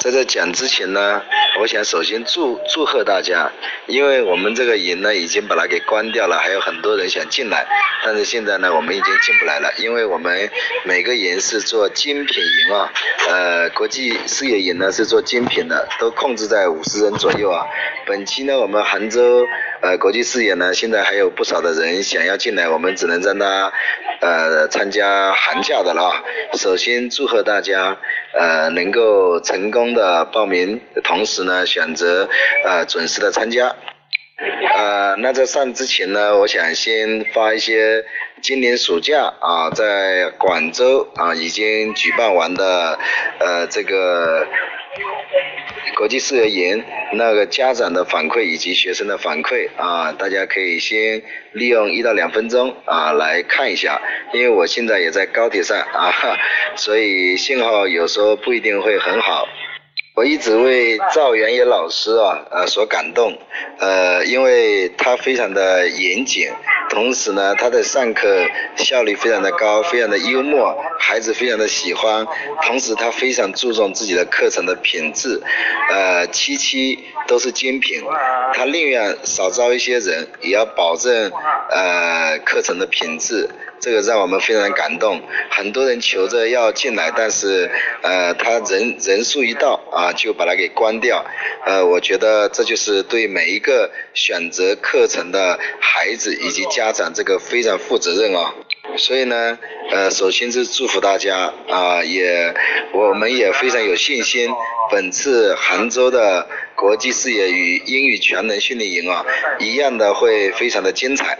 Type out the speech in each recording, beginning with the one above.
在这讲之前呢，我想首先祝祝贺大家，因为我们这个营呢已经把它给关掉了，还有很多人想进来，但是现在呢我们已经进不来了，因为我们每个营是做精品营啊，呃，国际事业营呢是做精品的，都控制在五十人左右啊。本期呢我们杭州呃国际视野呢现在还有不少的人想要进来，我们只能让他呃参加寒假的了。首先祝贺大家呃能够成功。的报名，同时呢选择呃准时的参加，呃那在上之前呢，我想先发一些今年暑假啊在广州啊已经举办完的呃这个国际视业营那个家长的反馈以及学生的反馈啊，大家可以先利用一到两分钟啊来看一下，因为我现在也在高铁上啊，所以信号有时候不一定会很好。我一直为赵元野老师啊，呃所感动，呃，因为他非常的严谨，同时呢，他的上课效率非常的高，非常的幽默，孩子非常的喜欢，同时他非常注重自己的课程的品质，呃，期期都是精品，他宁愿少招一些人，也要保证呃课程的品质。这个让我们非常感动，很多人求着要进来，但是呃，他人人数一到啊，就把它给关掉，呃，我觉得这就是对每一个选择课程的孩子以及家长这个非常负责任啊，所以呢，呃，首先是祝福大家啊，也我们也非常有信心，本次杭州的国际视野与英语全能训练营啊，一样的会非常的精彩。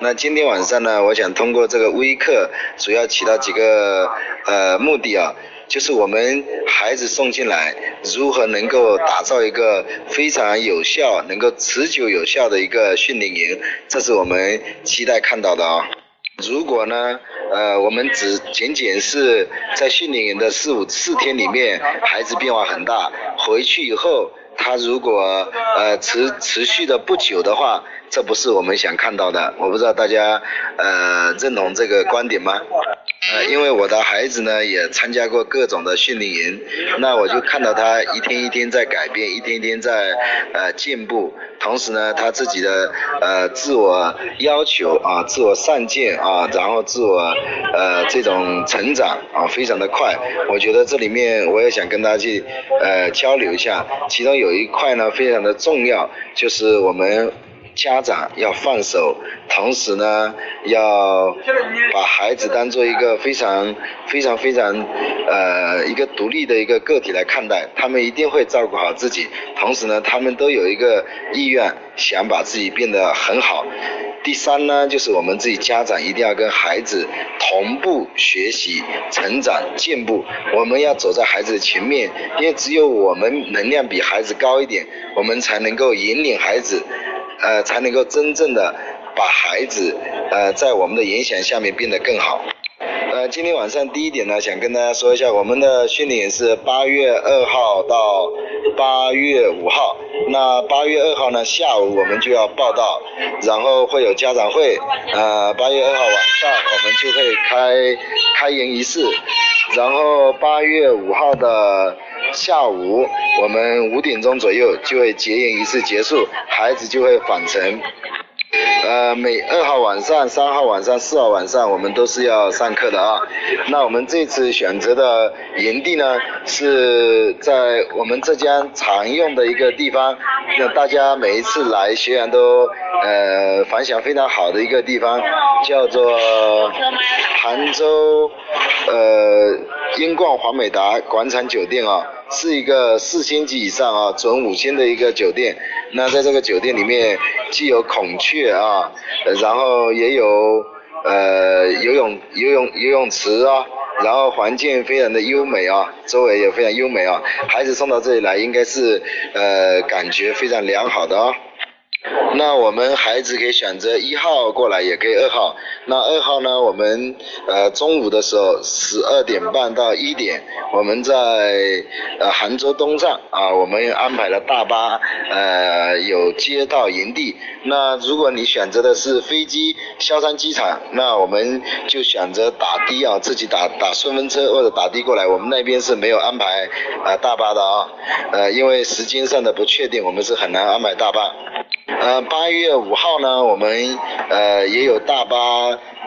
那今天晚上呢，我想通过这个微课，主要起到几个呃目的啊，就是我们孩子送进来，如何能够打造一个非常有效、能够持久有效的一个训练营，这是我们期待看到的啊。如果呢，呃，我们只仅仅是在训练营的四五四天里面，孩子变化很大，回去以后。他如果呃持持续的不久的话，这不是我们想看到的。我不知道大家呃认同这个观点吗？呃，因为我的孩子呢也参加过各种的训练营，那我就看到他一天一天在改变，一天一天在呃进步，同时呢他自己的呃自我要求啊，自我上进啊，然后自我呃这种成长啊非常的快。我觉得这里面我也想跟大家去呃交流一下，其中有一块呢非常的重要，就是我们。家长要放手，同时呢，要把孩子当做一个非常非常非常呃一个独立的一个个体来看待，他们一定会照顾好自己，同时呢，他们都有一个意愿想把自己变得很好。第三呢，就是我们自己家长一定要跟孩子同步学习、成长、进步，我们要走在孩子的前面，因为只有我们能量比孩子高一点，我们才能够引领孩子。呃，才能够真正的把孩子呃在我们的影响下面变得更好。呃，今天晚上第一点呢，想跟大家说一下，我们的训练是八月二号到八月五号。那八月二号呢下午我们就要报道，然后会有家长会。呃，八月二号晚上我们就会开开营仪式，然后八月五号的。下午我们五点钟左右就会结营仪式结束，孩子就会返程。呃，每二号晚上、三号晚上、四号晚上我们都是要上课的啊。那我们这次选择的营地呢，是在我们浙江常用的一个地方，那大家每一次来学员都呃反响非常好的一个地方，叫做杭州呃英冠华美达广场酒店啊。是一个四星级以上啊，准五星的一个酒店。那在这个酒店里面，既有孔雀啊，然后也有呃游泳游泳游泳池啊，然后环境非常的优美啊，周围也非常优美啊。孩子送到这里来，应该是呃感觉非常良好的啊。那我们孩子可以选择一号过来，也可以二号。那二号呢，我们呃中午的时候十二点半到一点，我们在呃杭州东站啊，我们安排了大巴，呃有接到营地。那如果你选择的是飞机萧山机场，那我们就选择打的啊，自己打打顺风车或者打的过来。我们那边是没有安排啊大巴的啊，呃因为时间上的不确定，我们是很难安排大巴。呃，八月五号呢，我们呃也有大巴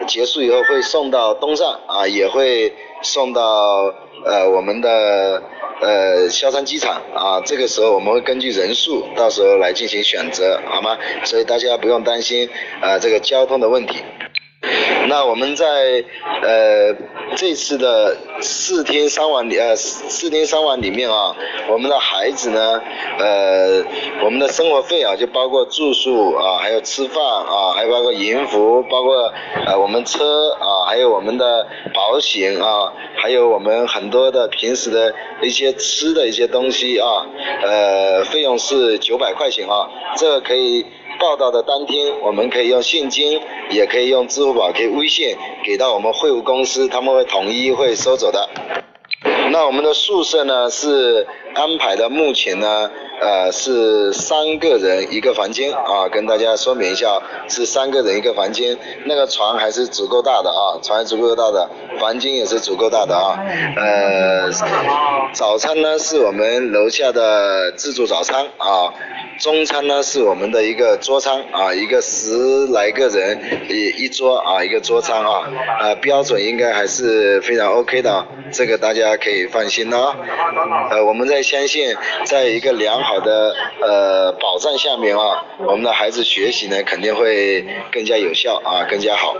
结束以后会送到东站啊，也会送到呃我们的呃萧山机场啊，这个时候我们会根据人数到时候来进行选择，好吗？所以大家不用担心啊这个交通的问题。那我们在呃这次的四天三晚里呃四天三晚里面啊，我们的孩子呢呃我们的生活费啊就包括住宿啊，还有吃饭啊，还包括营服，包括呃我们车啊，还有我们的保险啊，还有我们很多的平时的一些吃的一些东西啊，呃费用是九百块钱啊，这个可以。报道的当天，我们可以用现金，也可以用支付宝，可以微信给到我们会务公司，他们会统一会收走的。那我们的宿舍呢是安排的，目前呢呃是三个人一个房间啊，跟大家说明一下，是三个人一个房间，那个床还是足够大的啊，床足够大的，房间也是足够大的啊。呃，早餐呢是我们楼下的自助早餐啊。中餐呢是我们的一个桌餐啊，一个十来个人一一桌啊，一个桌餐啊，呃标准应该还是非常 OK 的，这个大家可以放心了。呃，我们在相信，在一个良好的呃保障下面啊，我们的孩子学习呢肯定会更加有效啊，更加好。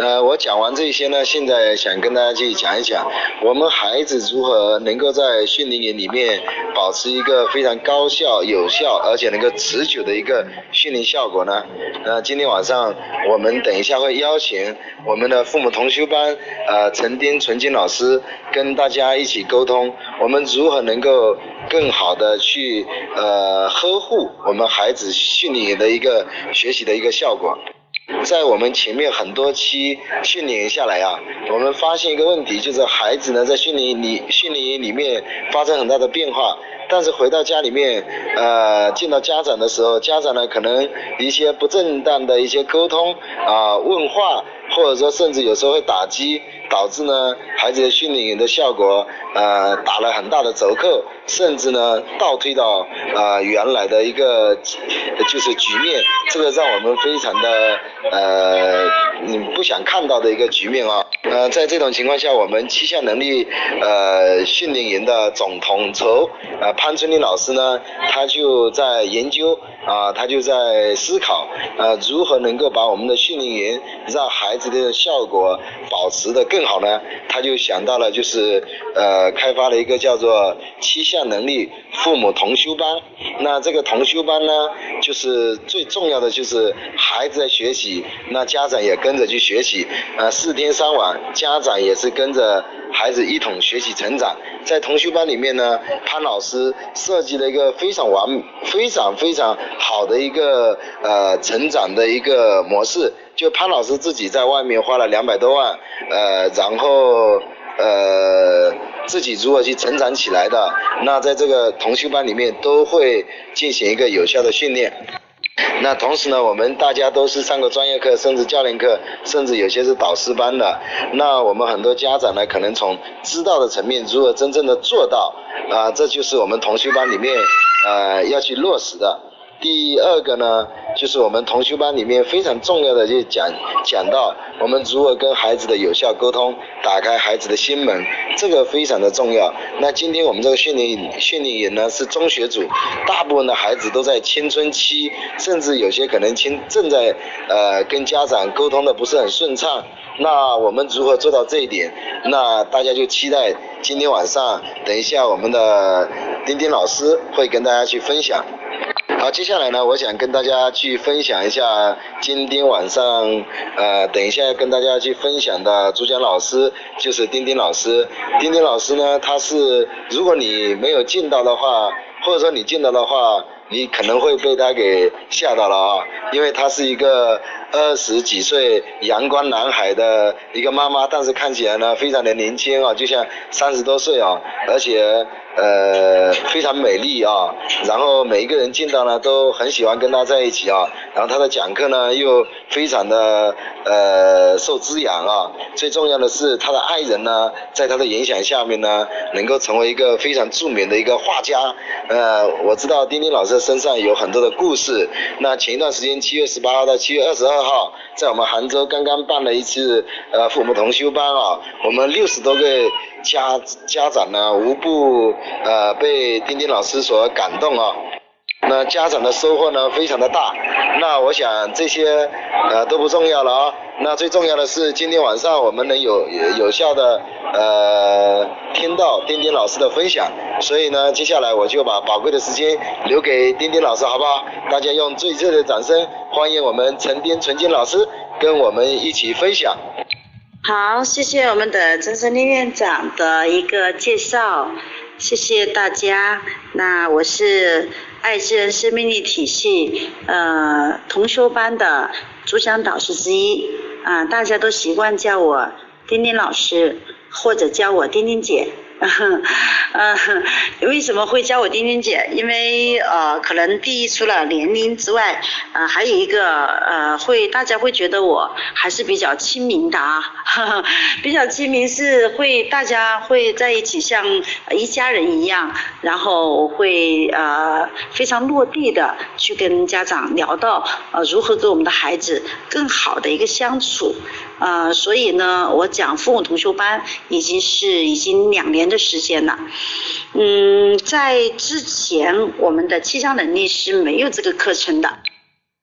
呃，我讲完这些呢，现在想跟大家去讲一讲，我们孩子如何能够在训练营里面保持一个非常高效、有效，而且能够持久的一个训练效果呢？那，今天晚上我们等一下会邀请我们的父母同修班，呃，陈丁、纯金老师跟大家一起沟通，我们如何能够更好的去呃呵护我们孩子训练的一个学习的一个效果。在我们前面很多期训练下来啊，我们发现一个问题，就是孩子呢在训练营里训练营里面发生很大的变化，但是回到家里面，呃，见到家长的时候，家长呢可能一些不正当的一些沟通啊问话，或者说甚至有时候会打击，导致呢孩子的训练营的效果呃打了很大的折扣。甚至呢，倒退到啊原来的一个就是局面，这个让我们非常的呃嗯不想看到的一个局面啊。呃，在这种情况下，我们气象能力呃训练营的总统筹呃潘春林老师呢，他就在研究啊，他就在思考呃如何能够把我们的训练营让孩子的效果保持的更好呢？他就想到了就是呃开发了一个叫做气象。能力父母同修班，那这个同修班呢，就是最重要的就是孩子在学习，那家长也跟着去学习，呃，四天三晚，家长也是跟着孩子一同学习成长。在同修班里面呢，潘老师设计了一个非常完、非常非常好的一个呃成长的一个模式，就潘老师自己在外面花了两百多万，呃，然后呃。自己如何去成长起来的，那在这个同修班里面都会进行一个有效的训练。那同时呢，我们大家都是上过专业课，甚至教练课，甚至有些是导师班的。那我们很多家长呢，可能从知道的层面，如何真正的做到啊，这就是我们同修班里面呃要去落实的。第二个呢，就是我们同修班里面非常重要的，就讲讲到我们如何跟孩子的有效沟通，打开孩子的心门，这个非常的重要。那今天我们这个训练训练营呢是中学组，大部分的孩子都在青春期，甚至有些可能青正在呃跟家长沟通的不是很顺畅。那我们如何做到这一点？那大家就期待今天晚上，等一下我们的丁丁老师会跟大家去分享。好，接下来呢，我想跟大家去分享一下今天晚上，呃，等一下跟大家去分享的主讲老师就是丁丁老师。丁丁老师呢，他是如果你没有见到的话，或者说你见到的话，你可能会被他给吓到了啊，因为他是一个二十几岁阳光男孩的一个妈妈，但是看起来呢非常的年轻啊，就像三十多岁啊，而且。呃，非常美丽啊，然后每一个人见到呢都很喜欢跟他在一起啊，然后他的讲课呢又非常的呃受滋养啊，最重要的是他的爱人呢在他的影响下面呢能够成为一个非常著名的一个画家，呃，我知道丁丁老师身上有很多的故事，那前一段时间七月十八号到七月二十二号，在我们杭州刚刚办了一次呃父母同修班啊，我们六十多个。家家长呢无不呃被丁丁老师所感动啊，那家长的收获呢非常的大，那我想这些呃都不重要了啊，那最重要的是今天晚上我们能有有效的呃听到丁丁老师的分享，所以呢接下来我就把宝贵的时间留给丁丁老师好不好？大家用最热烈的掌声欢迎我们陈丁纯金老师跟我们一起分享。好，谢谢我们的曾森林院长的一个介绍，谢谢大家。那我是爱之人生命力体系呃同修班的主讲导师之一啊，大家都习惯叫我丁丁老师，或者叫我丁丁姐。嗯，为什么会叫我丁丁姐？因为呃，可能第一除了年龄之外，呃，还有一个呃，会大家会觉得我还是比较亲民的啊，比较亲民是会大家会在一起像一家人一样，然后会呃非常落地的去跟家长聊到呃如何跟我们的孩子更好的一个相处。呃，所以呢，我讲父母同修班已经是已经两年的时间了。嗯，在之前我们的气象能力是没有这个课程的。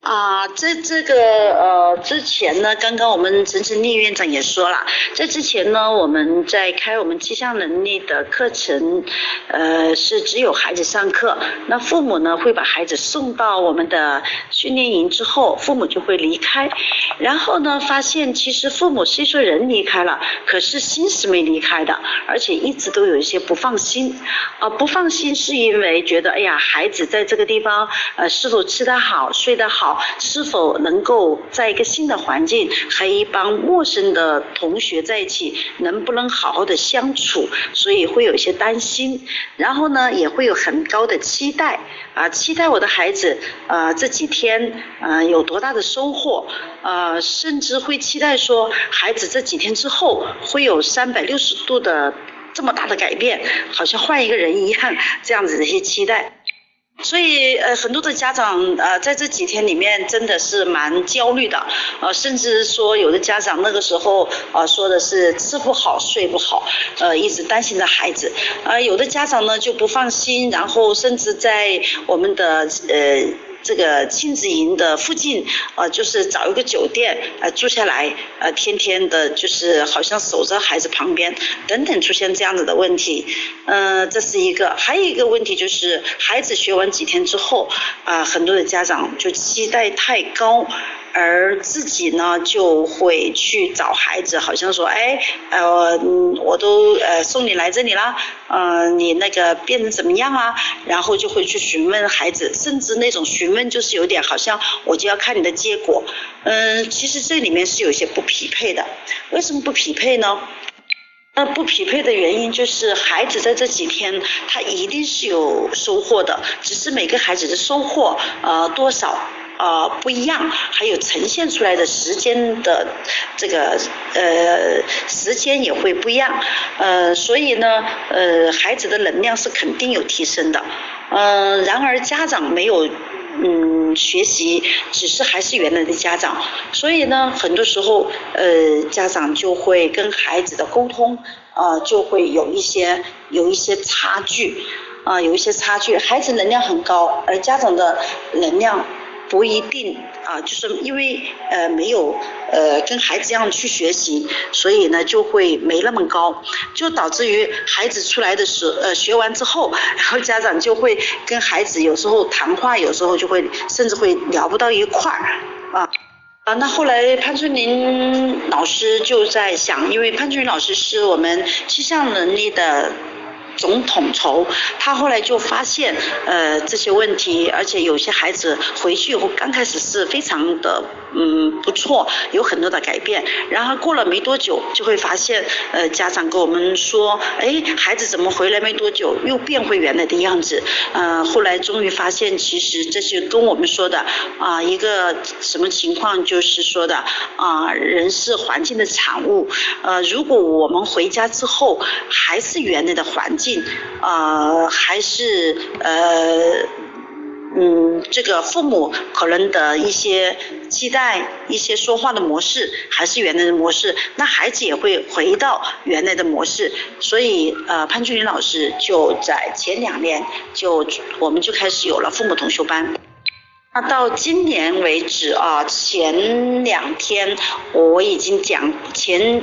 啊，在这个呃之前呢，刚刚我们陈晨丽院长也说了，在之前呢，我们在开我们气象能力的课程，呃，是只有孩子上课，那父母呢会把孩子送到我们的训练营之后，父母就会离开，然后呢发现其实父母虽说人离开了，可是心是没离开的，而且一直都有一些不放心，啊不放心是因为觉得哎呀孩子在这个地方呃是否吃得好睡得好。是否能够在一个新的环境和一帮陌生的同学在一起，能不能好好的相处？所以会有一些担心，然后呢，也会有很高的期待啊，期待我的孩子啊这几天啊有多大的收获啊，甚至会期待说孩子这几天之后会有三百六十度的这么大的改变，好像换一个人一样，这样子的一些期待。所以呃很多的家长呃在这几天里面真的是蛮焦虑的，呃甚至说有的家长那个时候呃说的是吃不好睡不好，呃一直担心着孩子，呃有的家长呢就不放心，然后甚至在我们的呃。这个亲子营的附近，呃，就是找一个酒店，呃，住下来，呃，天天的，就是好像守着孩子旁边，等等出现这样子的问题，嗯，这是一个，还有一个问题就是孩子学完几天之后，啊，很多的家长就期待太高。而自己呢，就会去找孩子，好像说，哎，呃，我都呃送你来这里了，嗯，你那个变成怎么样啊？然后就会去询问孩子，甚至那种询问就是有点好像我就要看你的结果，嗯，其实这里面是有些不匹配的。为什么不匹配呢？那不匹配的原因就是孩子在这几天他一定是有收获的，只是每个孩子的收获呃多少。呃，不一样，还有呈现出来的时间的这个呃时间也会不一样，呃，所以呢，呃，孩子的能量是肯定有提升的，嗯，然而家长没有嗯学习，只是还是原来的家长，所以呢，很多时候呃家长就会跟孩子的沟通啊就会有一些有一些差距。啊有一些差距，孩子能量很高，而家长的能量。不一定啊，就是因为呃没有呃跟孩子一样去学习，所以呢就会没那么高，就导致于孩子出来的时呃学完之后，然后家长就会跟孩子有时候谈话，有时候就会甚至会聊不到一块儿啊啊，那后来潘春林老师就在想，因为潘春林老师是我们气象能力的。总统筹。他后来就发现呃这些问题，而且有些孩子回去以后刚开始是非常的嗯不错，有很多的改变。然后过了没多久，就会发现呃家长跟我们说，哎，孩子怎么回来没多久又变回原来的样子？呃，后来终于发现，其实这是跟我们说的啊一个什么情况，就是说的啊人是环境的产物。呃，如果我们回家之后还是原来的环境，呃，还是呃。嗯，这个父母可能的一些期待、一些说话的模式还是原来的模式，那孩子也会回到原来的模式。所以，呃，潘俊林老师就在前两年就我们就开始有了父母同修班。那到今年为止啊，前两天我已经讲前。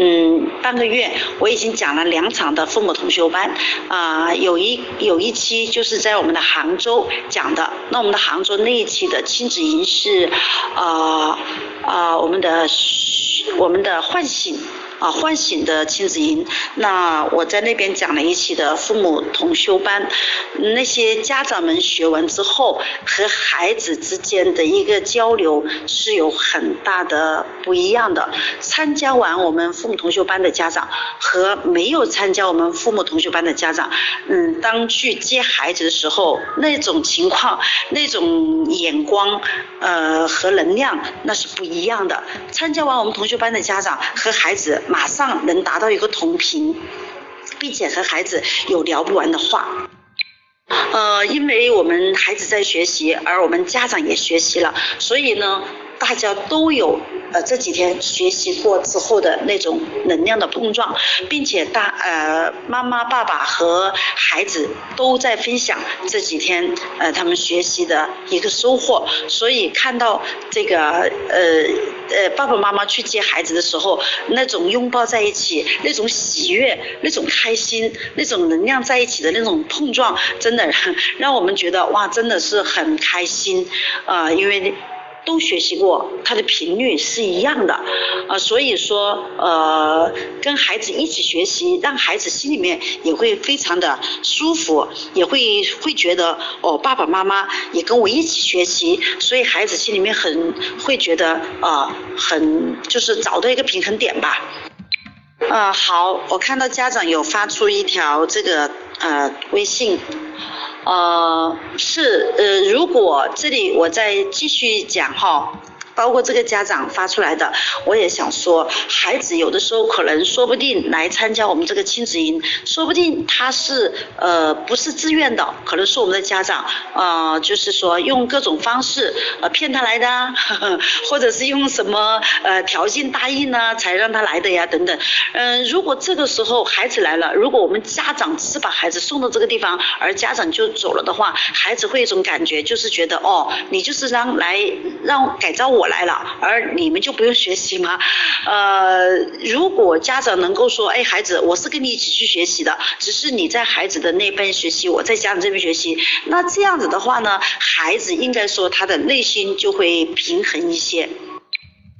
嗯，半个月我已经讲了两场的父母同修班，啊，有一有一期就是在我们的杭州讲的，那我们的杭州那一期的亲子营是，啊啊，我们的我们的唤醒。啊，唤醒的亲子营，那我在那边讲了一期的父母同修班，那些家长们学完之后，和孩子之间的一个交流是有很大的不一样的。参加完我们父母同修班的家长和没有参加我们父母同修班的家长，嗯，当去接孩子的时候，那种情况、那种眼光，呃，和能量那是不一样的。参加完我们同修班的家长和孩子。马上能达到一个同频，并且和孩子有聊不完的话。呃，因为我们孩子在学习，而我们家长也学习了，所以呢，大家都有呃这几天学习过之后的那种能量的碰撞，并且大呃妈妈、爸爸和孩子都在分享这几天呃他们学习的一个收获，所以看到这个呃。呃，爸爸妈妈去接孩子的时候，那种拥抱在一起，那种喜悦，那种开心，那种能量在一起的那种碰撞，真的让我们觉得哇，真的是很开心啊，因为。都学习过，它的频率是一样的，啊，所以说，呃，跟孩子一起学习，让孩子心里面也会非常的舒服，也会会觉得，哦，爸爸妈妈也跟我一起学习，所以孩子心里面很会觉得，啊，很就是找到一个平衡点吧。啊，好，我看到家长有发出一条这个呃微信。呃，是呃，如果这里我再继续讲哈。包括这个家长发出来的，我也想说，孩子有的时候可能说不定来参加我们这个亲子营，说不定他是呃不是自愿的，可能是我们的家长呃就是说用各种方式呃骗他来的，或者是用什么呃条件答应呢才让他来的呀等等。嗯，如果这个时候孩子来了，如果我们家长只是把孩子送到这个地方，而家长就走了的话，孩子会一种感觉就是觉得哦，你就是让来让改造我。来了，而你们就不用学习吗？呃，如果家长能够说，哎，孩子，我是跟你一起去学习的，只是你在孩子的那边学习，我在家长这边学习，那这样子的话呢，孩子应该说他的内心就会平衡一些。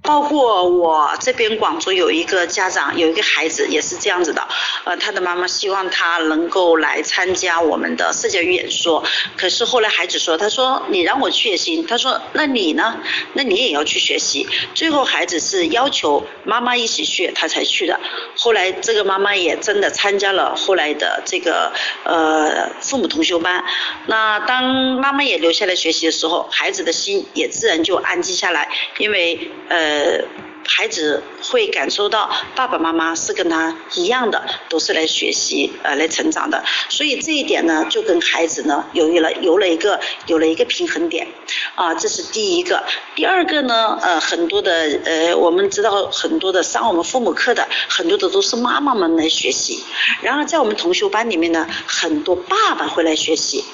包括我这边广州有一个家长，有一个孩子也是这样子的，呃，他的妈妈希望他能够来参加我们的社交语演说，可是后来孩子说，他说你让我去也行，他说那你呢？那你也要去学习。最后孩子是要求妈妈一起去，他才去的。后来这个妈妈也真的参加了后来的这个呃父母同修班。那当妈妈也留下来学习的时候，孩子的心也自然就安静下来，因为呃。呃，孩子会感受到爸爸妈妈是跟他一样的，都是来学习呃来成长的，所以这一点呢，就跟孩子呢有了有了一个有了一个平衡点啊，这是第一个。第二个呢，呃，很多的呃，我们知道很多的上我们父母课的，很多的都是妈妈们来学习，然后在我们同修班里面呢，很多爸爸会来学习。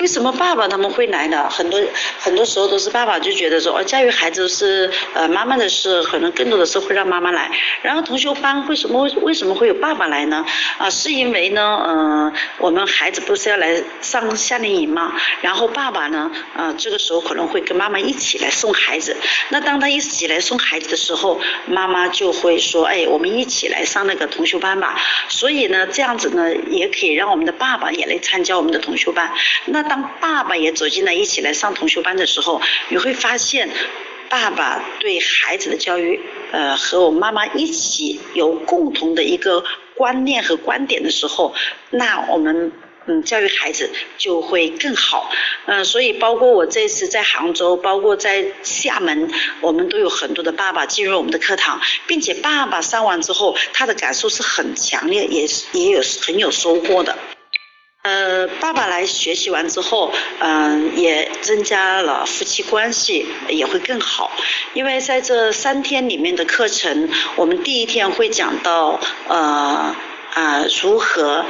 为什么爸爸他们会来呢？很多很多时候都是爸爸就觉得说，哦，教育孩子是呃妈妈的事，可能更多的是会让妈妈来。然后同学班为什么为什么会有爸爸来呢？啊，是因为呢，嗯，我们孩子不是要来上夏令营嘛？然后爸爸呢，呃，这个时候可能会跟妈妈一起来送孩子。那当他一起来送孩子的时候，妈妈就会说，哎，我们一起来上那个同学班吧。所以呢，这样子呢，也可以让我们的爸爸也来参加我们的同学班。那当爸爸也走进来一起来上同学班的时候，你会发现，爸爸对孩子的教育，呃，和我妈妈一起有共同的一个观念和观点的时候，那我们嗯教育孩子就会更好。嗯，所以包括我这次在杭州，包括在厦门，我们都有很多的爸爸进入我们的课堂，并且爸爸上完之后，他的感受是很强烈，也是也有很有收获的。呃，爸爸来学习完之后，嗯，也增加了夫妻关系，也会更好。因为在这三天里面的课程，我们第一天会讲到，呃啊，如何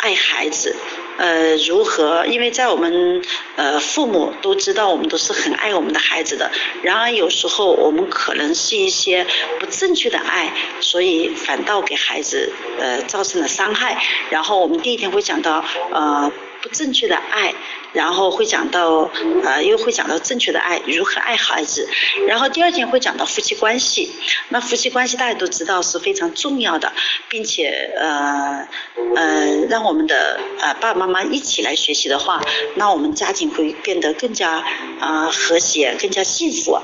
爱孩子。呃，如何？因为在我们呃父母都知道，我们都是很爱我们的孩子的。然而有时候我们可能是一些不正确的爱，所以反倒给孩子呃造成了伤害。然后我们第一天会讲到呃。不正确的爱，然后会讲到呃，又会讲到正确的爱，如何爱孩子。然后第二天会讲到夫妻关系，那夫妻关系大家都知道是非常重要的，并且呃呃，让我们的呃爸爸妈妈一起来学习的话，那我们家庭会变得更加啊和谐，更加幸福。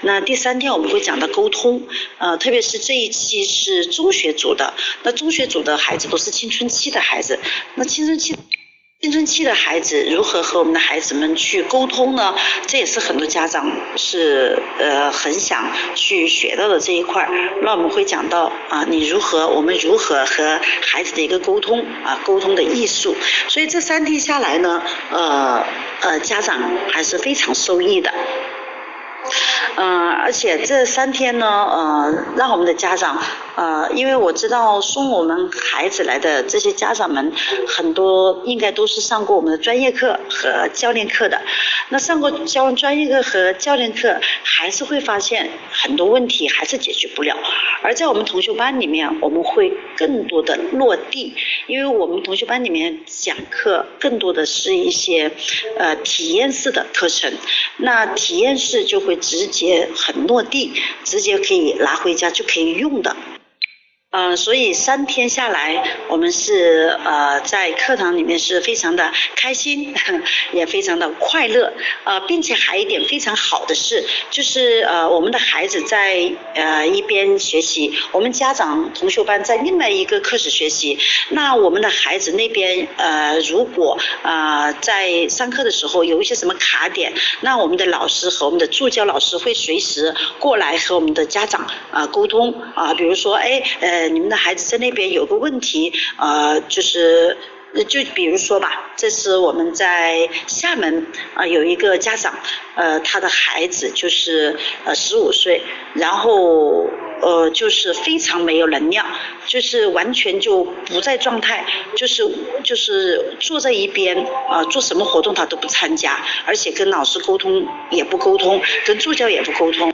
那第三天我们会讲到沟通，呃，特别是这一期是中学组的，那中学组的孩子都是青春期的孩子，那青春期。青春期的孩子如何和我们的孩子们去沟通呢？这也是很多家长是呃很想去学到的这一块。那我们会讲到啊，你如何，我们如何和孩子的一个沟通啊，沟通的艺术。所以这三天下来呢，呃呃，家长还是非常受益的。嗯，而且这三天呢，呃，让我们的家长。呃，因为我知道送我们孩子来的这些家长们，很多应该都是上过我们的专业课和教练课的。那上过教专业课和教练课，还是会发现很多问题还是解决不了。而在我们同学班里面，我们会更多的落地，因为我们同学班里面讲课更多的是一些呃体验式的课程。那体验式就会直接也很落地，直接可以拿回家就可以用的。嗯，所以三天下来，我们是呃在课堂里面是非常的开心，也非常的快乐，呃，并且还有一点非常好的事，就是呃我们的孩子在呃一边学习，我们家长同学班在另外一个课室学习，那我们的孩子那边呃如果啊在上课的时候有一些什么卡点，那我们的老师和我们的助教老师会随时过来和我们的家长啊沟通啊，比如说哎呃。呃，你们的孩子在那边有个问题，呃，就是，就比如说吧，这是我们在厦门啊，有一个家长，呃，他的孩子就是呃十五岁，然后呃就是非常没有能量，就是完全就不在状态，就是就是坐在一边啊，做什么活动他都不参加，而且跟老师沟通也不沟通，跟助教也不沟通。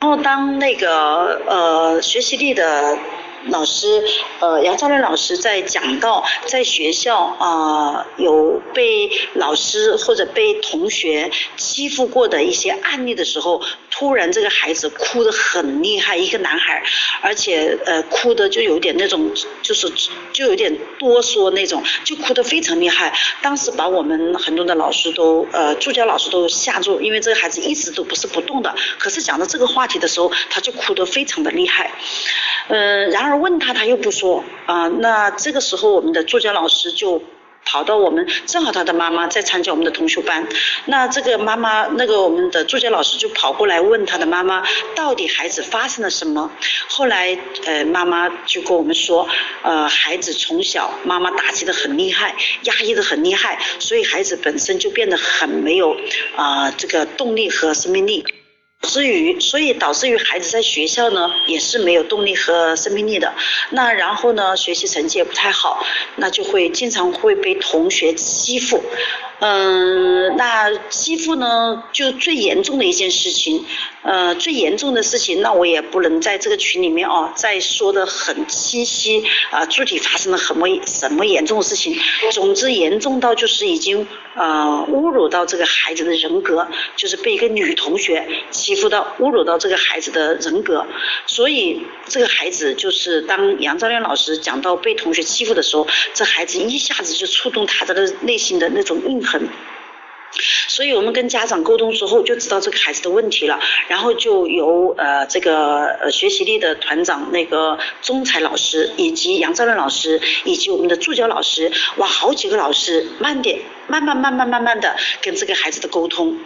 然后当那个呃学习力的。老师，呃，杨兆伦老师在讲到在学校啊有被老师或者被同学欺负过的一些案例的时候，突然这个孩子哭得很厉害，一个男孩，而且呃哭的就有点那种，就是就有点哆嗦那种，就哭得非常厉害。当时把我们很多的老师都呃助教老师都吓住，因为这个孩子一直都不是不动的，可是讲到这个话题的时候，他就哭得非常的厉害。嗯，然而问他他又不说啊，那这个时候我们的助教老师就跑到我们，正好他的妈妈在参加我们的同学班，那这个妈妈那个我们的助教老师就跑过来问他的妈妈，到底孩子发生了什么？后来呃妈妈就跟我们说，呃孩子从小妈妈打击的很厉害，压抑的很厉害，所以孩子本身就变得很没有啊这个动力和生命力。至于，所以导致于孩子在学校呢也是没有动力和生命力的。那然后呢，学习成绩也不太好，那就会经常会被同学欺负。嗯，那欺负呢，就最严重的一件事情，呃，最严重的事情，那我也不能在这个群里面哦，再说的很清晰啊，具体发生了什么什么严重的事情，总之严重到就是已经呃侮辱到这个孩子的人格，就是被一个女同学欺欺负到侮辱到这个孩子的人格，所以这个孩子就是当杨兆亮老师讲到被同学欺负的时候，这孩子一下子就触动他的内心的那种印痕。所以我们跟家长沟通之后，就知道这个孩子的问题了，然后就由呃这个呃学习力的团长那个钟才老师，以及杨兆亮老师，以及我们的助教老师，哇，好几个老师，慢点，慢慢慢慢慢慢的跟这个孩子的沟通，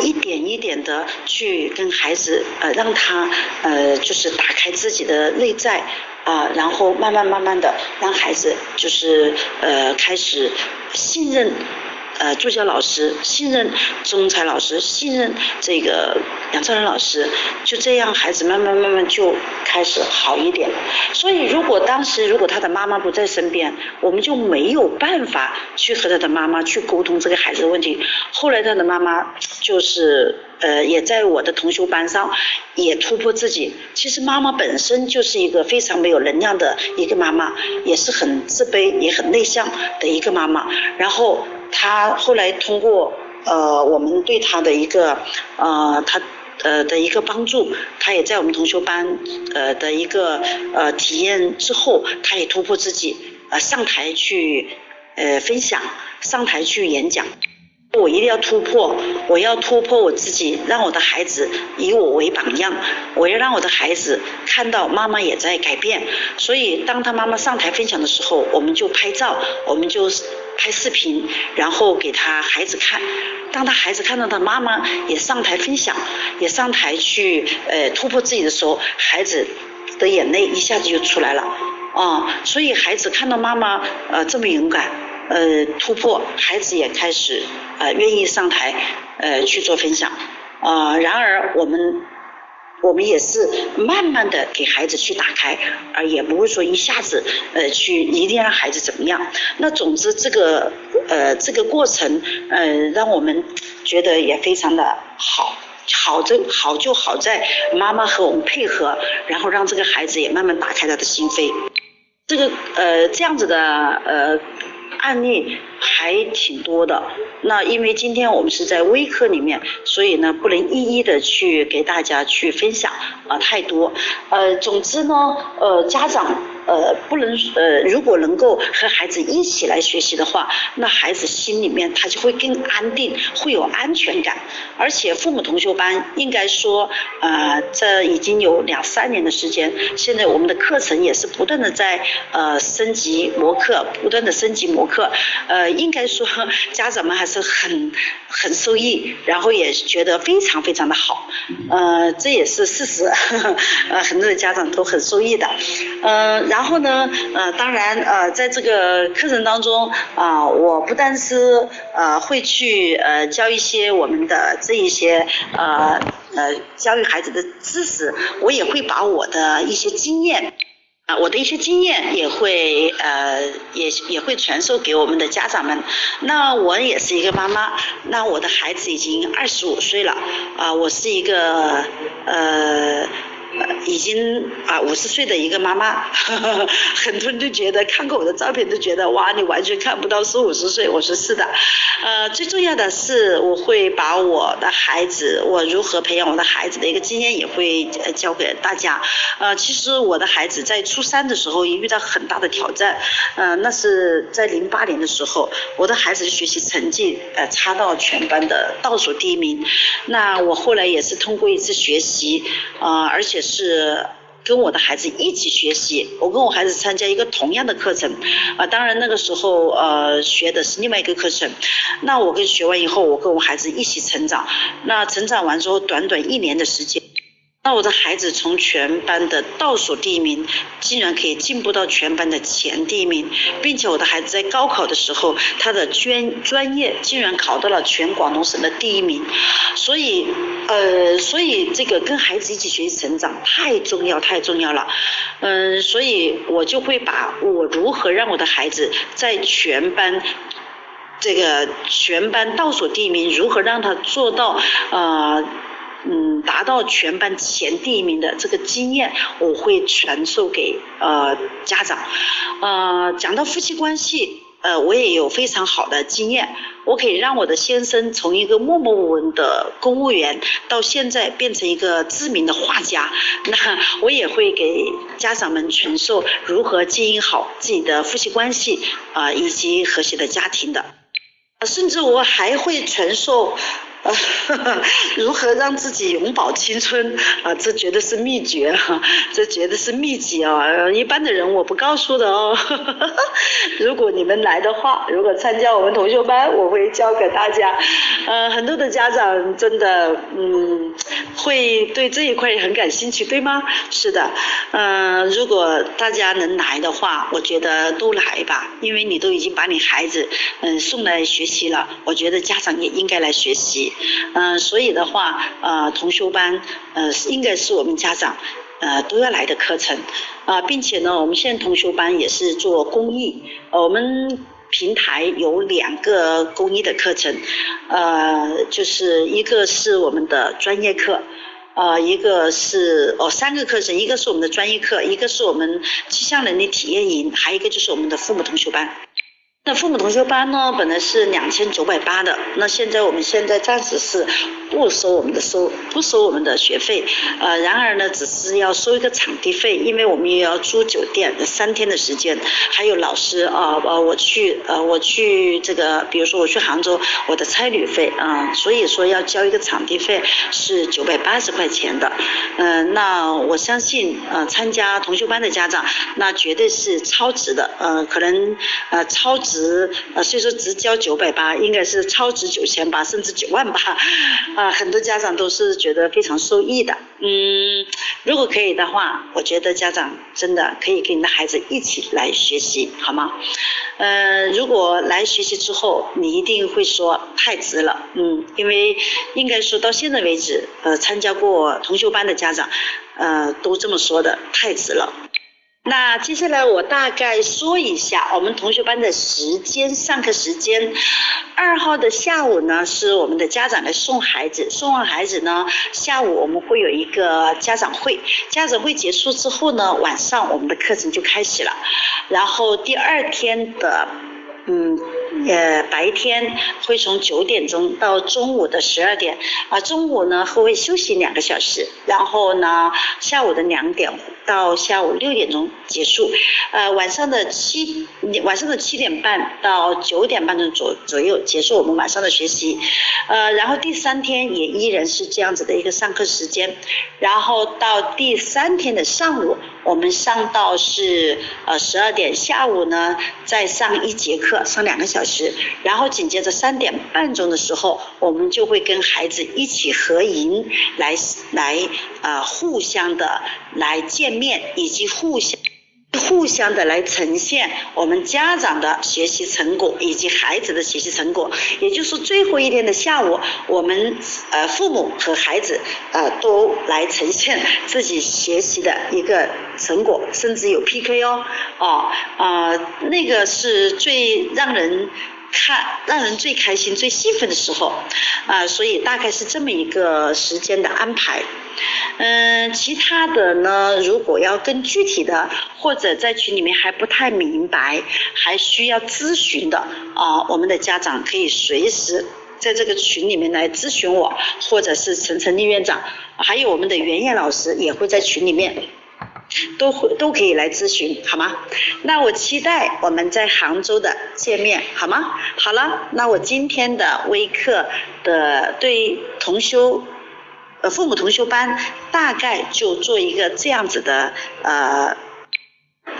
一点一点的去跟孩子呃让他呃就是打开自己的内在啊，然后慢慢慢慢的让孩子就是呃开始信任。呃，助教老师信任中才老师，信任这个杨超仁老师，就这样孩子慢慢慢慢就开始好一点。所以如果当时如果他的妈妈不在身边，我们就没有办法去和他的妈妈去沟通这个孩子的问题。后来他的妈妈就是呃也在我的同修班上也突破自己。其实妈妈本身就是一个非常没有能量的一个妈妈，也是很自卑也很内向的一个妈妈。然后。她后来通过呃我们对她的一个呃她呃的一个帮助，他也在我们同学班呃的一个呃体验之后，他也突破自己呃上台去呃分享，上台去演讲。我一定要突破，我要突破我自己，让我的孩子以我为榜样。我要让我的孩子看到妈妈也在改变。所以当他妈妈上台分享的时候，我们就拍照，我们就。拍视频，然后给他孩子看。当他孩子看到他妈妈也上台分享，也上台去呃突破自己的时候，孩子的眼泪一下子就出来了啊！所以孩子看到妈妈呃这么勇敢呃突破，孩子也开始呃愿意上台呃去做分享啊。然而我们。我们也是慢慢的给孩子去打开，而也不会说一下子呃去一定让孩子怎么样。那总之这个呃这个过程呃让我们觉得也非常的好，好就好就好在妈妈和我们配合，然后让这个孩子也慢慢打开他的心扉。这个呃这样子的呃。案例还挺多的，那因为今天我们是在微课里面，所以呢不能一一的去给大家去分享啊太多，呃，总之呢，呃，家长。呃，不能呃，如果能够和孩子一起来学习的话，那孩子心里面他就会更安定，会有安全感。而且父母同修班应该说，呃，这已经有两三年的时间，现在我们的课程也是不断的在呃升级模课，不断的升级模课。呃，应该说家长们还是很 很受益，然后也觉得非常非常的好。呃，这也是事实，呃，很多的家长都很受益的。嗯，然然后呢，呃，当然，呃，在这个课程当中啊，我不但是呃会去呃教一些我们的这一些呃呃教育孩子的知识，我也会把我的一些经验啊，我的一些经验也会呃也也会传授给我们的家长们。那我也是一个妈妈，那我的孩子已经二十五岁了啊，我是一个呃。已经啊五十岁的一个妈妈，很多人都觉得看过我的照片都觉得哇你完全看不到是五十岁，我说是的，呃最重要的是我会把我的孩子我如何培养我的孩子的一个经验也会教给大家，呃其实我的孩子在初三的时候也遇到很大的挑战，呃那是在零八年的时候，我的孩子学习成绩呃差到全班的倒数第一名，那我后来也是通过一次学习啊而且。也是跟我的孩子一起学习，我跟我孩子参加一个同样的课程，啊，当然那个时候呃学的是另外一个课程，那我跟学完以后，我跟我孩子一起成长，那成长完之后，短短一年的时间。那我的孩子从全班的倒数第一名，竟然可以进步到全班的前第一名，并且我的孩子在高考的时候，他的专专业竟然考到了全广东省的第一名，所以呃，所以这个跟孩子一起学习成长太重要太重要了，嗯，所以我就会把我如何让我的孩子在全班。这个全班倒数第一名，如何让他做到呃嗯达到全班前第一名的这个经验，我会传授给呃家长。呃，讲到夫妻关系。呃，我也有非常好的经验，我可以让我的先生从一个默默无闻的公务员，到现在变成一个知名的画家。那我也会给家长们传授如何经营好自己的夫妻关系啊，以及和谐的家庭的。甚至我还会传授。如何让自己永葆青春啊？这绝对是秘诀哈，这绝对是秘籍啊！一般的人我不告诉的哦。如果你们来的话，如果参加我们同学班，我会教给大家。呃，很多的家长真的嗯，会对这一块很感兴趣，对吗？是的，嗯，如果大家能来的话，我觉得都来吧，因为你都已经把你孩子嗯送来学习了，我觉得家长也应该来学习。嗯，所以的话，呃，同修班，呃，应该是我们家长，呃，都要来的课程，啊，并且呢，我们现在同修班也是做公益，我们平台有两个公益的课程，呃，就是一个是我们的专业课，呃，一个是哦三个课程，一个是我们的专业课，一个是我们气象能力体验营，还有一个就是我们的父母同修班。那父母同学班呢，本来是两千九百八的，那现在我们现在暂时是不收我们的收，不收我们的学费，呃，然而呢，只是要收一个场地费，因为我们也要租酒店三天的时间，还有老师啊，呃，我去，呃，我去这个，比如说我去杭州，我的差旅费啊，所以说要交一个场地费是九百八十块钱的，嗯，那我相信，呃，参加同学班的家长，那绝对是超值的，呃，可能，呃，超值。值呃，所以说只交九百八，应该是超值九千八，甚至九万八 啊！很多家长都是觉得非常受益的。嗯，如果可以的话，我觉得家长真的可以跟你的孩子一起来学习，好吗？嗯，如果来学习之后，你一定会说太值了。嗯，因为应该说到现在为止，呃，参加过同修班的家长，呃，都这么说的，太值了。那接下来我大概说一下我们同学班的时间，上课时间。二号的下午呢，是我们的家长来送孩子，送完孩子呢，下午我们会有一个家长会，家长会结束之后呢，晚上我们的课程就开始了。然后第二天的，嗯。呃，白天会从九点钟到中午的十二点，啊，中午呢会休息两个小时，然后呢下午的两点到下午六点钟结束，呃，晚上的七晚上的七点半到九点半钟左左右结束我们晚上的学习，呃，然后第三天也依然是这样子的一个上课时间，然后到第三天的上午，我们上到是呃十二点，下午呢再上一节课，上两个小。时，然后紧接着三点半钟的时候，我们就会跟孩子一起合影，来来啊，互相的来见面，以及互相互相的来呈现我们家长的学习成果以及孩子的学习成果。也就是最后一天的下午，我们呃父母和孩子呃都来呈现自己学习的一个成果，甚至有 PK 哦。哦，啊，那个是最让人看、让人最开心、最兴奋的时候，啊，所以大概是这么一个时间的安排。嗯，其他的呢，如果要更具体的，或者在群里面还不太明白，还需要咨询的，啊，我们的家长可以随时在这个群里面来咨询我，或者是陈晨丽院长，还有我们的袁燕老师也会在群里面。都会都可以来咨询，好吗？那我期待我们在杭州的见面，好吗？好了，那我今天的微课的对同修呃父母同修班大概就做一个这样子的呃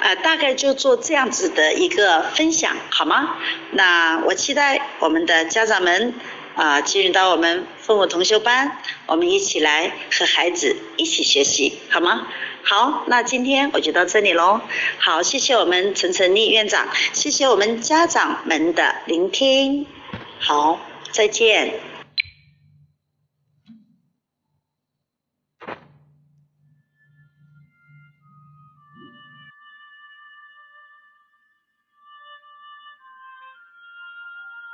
呃大概就做这样子的一个分享，好吗？那我期待我们的家长们啊进入到我们父母同修班，我们一起来和孩子一起学习，好吗？好，那今天我就到这里喽。好，谢谢我们陈晨丽院长，谢谢我们家长们的聆听。好，再见。